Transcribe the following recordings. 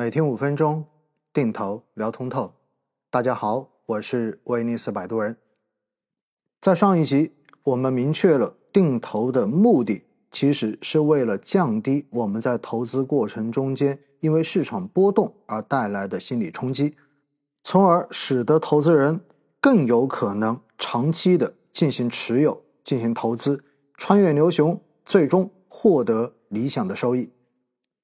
每天五分钟，定投聊通透。大家好，我是威尼斯摆渡人。在上一集，我们明确了定投的目的，其实是为了降低我们在投资过程中间因为市场波动而带来的心理冲击，从而使得投资人更有可能长期的进行持有、进行投资，穿越牛熊，最终获得理想的收益。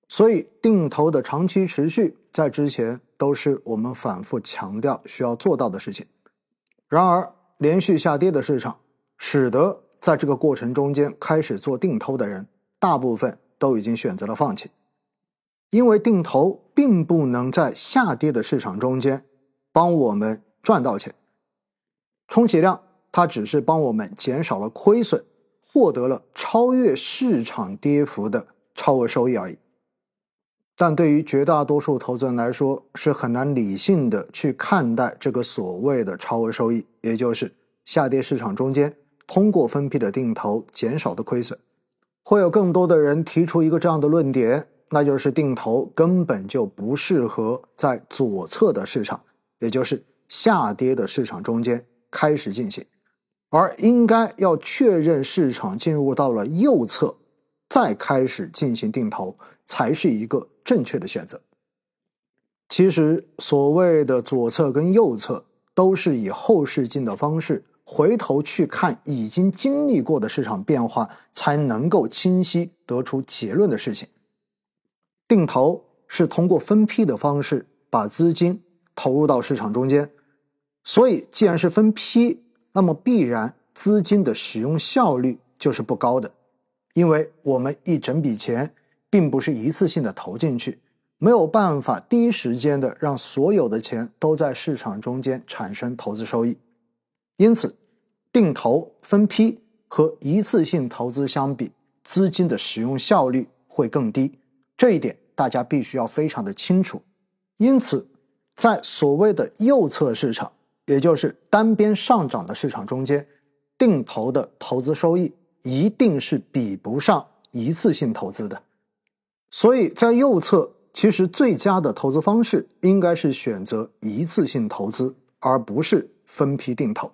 所以，定投的长期持续，在之前都是我们反复强调需要做到的事情。然而，连续下跌的市场，使得在这个过程中间开始做定投的人，大部分都已经选择了放弃，因为定投并不能在下跌的市场中间帮我们赚到钱，充其量它只是帮我们减少了亏损，获得了超越市场跌幅的超额收益而已。但对于绝大多数投资人来说，是很难理性的去看待这个所谓的超额收益，也就是下跌市场中间通过分批的定投减少的亏损。会有更多的人提出一个这样的论点，那就是定投根本就不适合在左侧的市场，也就是下跌的市场中间开始进行，而应该要确认市场进入到了右侧，再开始进行定投才是一个。正确的选择。其实，所谓的左侧跟右侧，都是以后视镜的方式回头去看已经经历过的市场变化，才能够清晰得出结论的事情。定投是通过分批的方式把资金投入到市场中间，所以既然是分批，那么必然资金的使用效率就是不高的，因为我们一整笔钱。并不是一次性的投进去，没有办法第一时间的让所有的钱都在市场中间产生投资收益，因此，定投分批和一次性投资相比，资金的使用效率会更低，这一点大家必须要非常的清楚。因此，在所谓的右侧市场，也就是单边上涨的市场中间，定投的投资收益一定是比不上一次性投资的。所以在右侧，其实最佳的投资方式应该是选择一次性投资，而不是分批定投。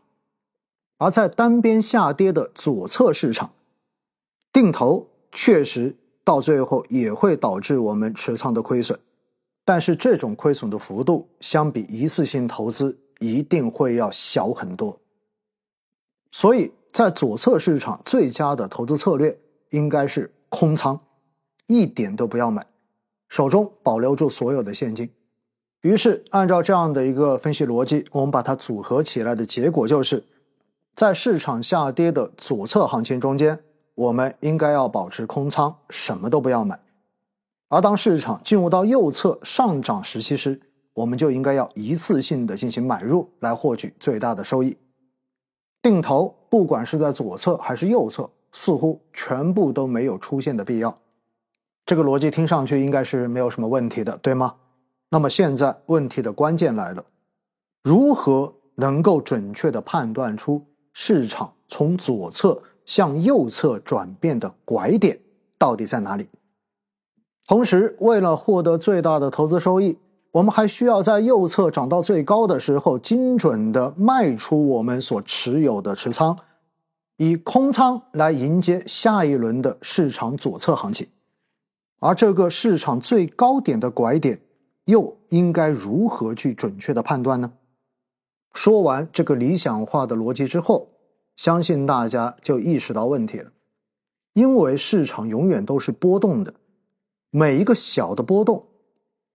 而在单边下跌的左侧市场，定投确实到最后也会导致我们持仓的亏损，但是这种亏损的幅度相比一次性投资一定会要小很多。所以在左侧市场最佳的投资策略应该是空仓。一点都不要买，手中保留住所有的现金。于是，按照这样的一个分析逻辑，我们把它组合起来的结果就是，在市场下跌的左侧行情中间，我们应该要保持空仓，什么都不要买；而当市场进入到右侧上涨时期时，我们就应该要一次性的进行买入，来获取最大的收益。定投，不管是在左侧还是右侧，似乎全部都没有出现的必要。这个逻辑听上去应该是没有什么问题的，对吗？那么现在问题的关键来了：如何能够准确的判断出市场从左侧向右侧转变的拐点到底在哪里？同时，为了获得最大的投资收益，我们还需要在右侧涨到最高的时候，精准的卖出我们所持有的持仓，以空仓来迎接下一轮的市场左侧行情。而这个市场最高点的拐点，又应该如何去准确的判断呢？说完这个理想化的逻辑之后，相信大家就意识到问题了。因为市场永远都是波动的，每一个小的波动，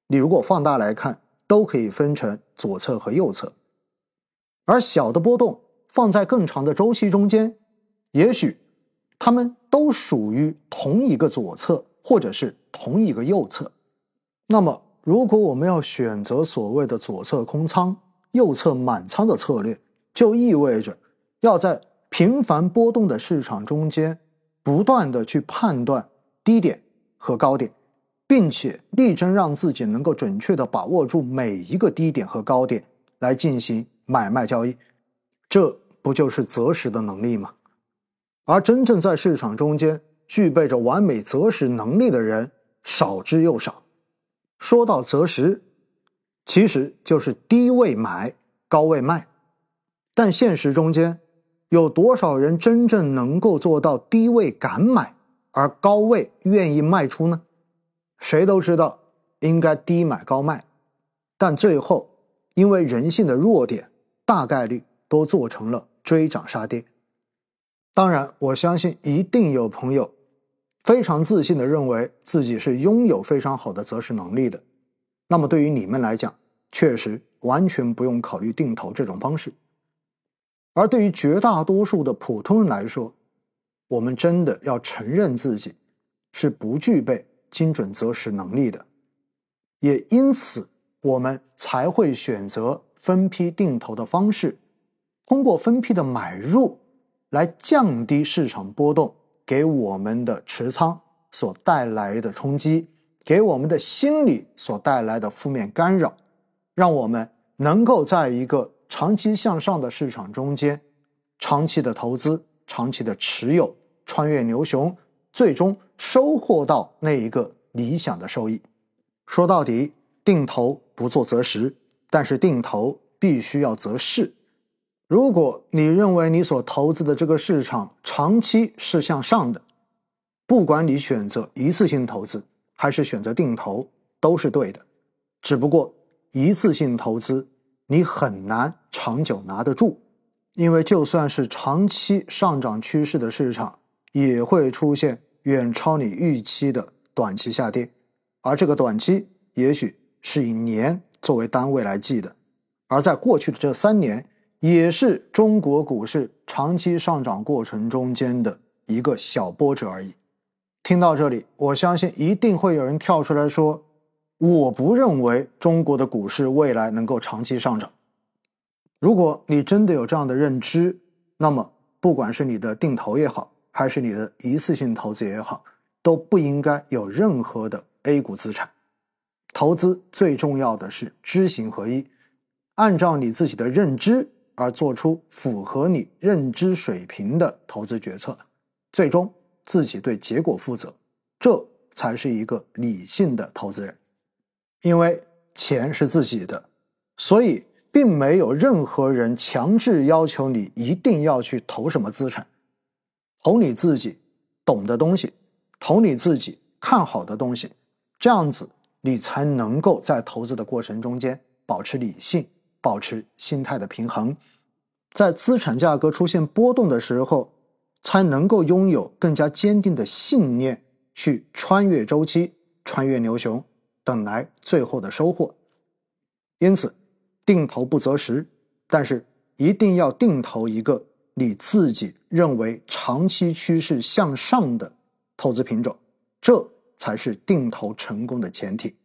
你如果放大来看，都可以分成左侧和右侧。而小的波动放在更长的周期中间，也许它们都属于同一个左侧。或者是同一个右侧，那么如果我们要选择所谓的左侧空仓、右侧满仓的策略，就意味着要在频繁波动的市场中间，不断的去判断低点和高点，并且力争让自己能够准确的把握住每一个低点和高点来进行买卖交易，这不就是择时的能力吗？而真正在市场中间。具备着完美择时能力的人少之又少，说到择时，其实就是低位买，高位卖。但现实中间，有多少人真正能够做到低位敢买，而高位愿意卖出呢？谁都知道应该低买高卖，但最后因为人性的弱点，大概率都做成了追涨杀跌。当然，我相信一定有朋友非常自信的认为自己是拥有非常好的择时能力的。那么对于你们来讲，确实完全不用考虑定投这种方式。而对于绝大多数的普通人来说，我们真的要承认自己是不具备。精准择时能力的，也因此我们才会选择分批定投的方式，通过分批的买入来降低市场波动给我们的持仓所带来的冲击，给我们的心理所带来的负面干扰，让我们能够在一个长期向上的市场中间，长期的投资、长期的持有，穿越牛熊。最终收获到那一个理想的收益。说到底，定投不做择时，但是定投必须要择势。如果你认为你所投资的这个市场长期是向上的，不管你选择一次性投资还是选择定投，都是对的。只不过一次性投资你很难长久拿得住，因为就算是长期上涨趋势的市场，也会出现。远超你预期的短期下跌，而这个短期也许是以年作为单位来计的，而在过去的这三年，也是中国股市长期上涨过程中间的一个小波折而已。听到这里，我相信一定会有人跳出来说：“我不认为中国的股市未来能够长期上涨。”如果你真的有这样的认知，那么不管是你的定投也好，还是你的一次性投资也好，都不应该有任何的 A 股资产。投资最重要的是知行合一，按照你自己的认知而做出符合你认知水平的投资决策，最终自己对结果负责，这才是一个理性的投资人。因为钱是自己的，所以并没有任何人强制要求你一定要去投什么资产。投你自己懂的东西，投你自己看好的东西，这样子你才能够在投资的过程中间保持理性，保持心态的平衡，在资产价格出现波动的时候，才能够拥有更加坚定的信念去穿越周期、穿越牛熊，等来最后的收获。因此，定投不择时，但是一定要定投一个。你自己认为长期趋势向上的投资品种，这才是定投成功的前提。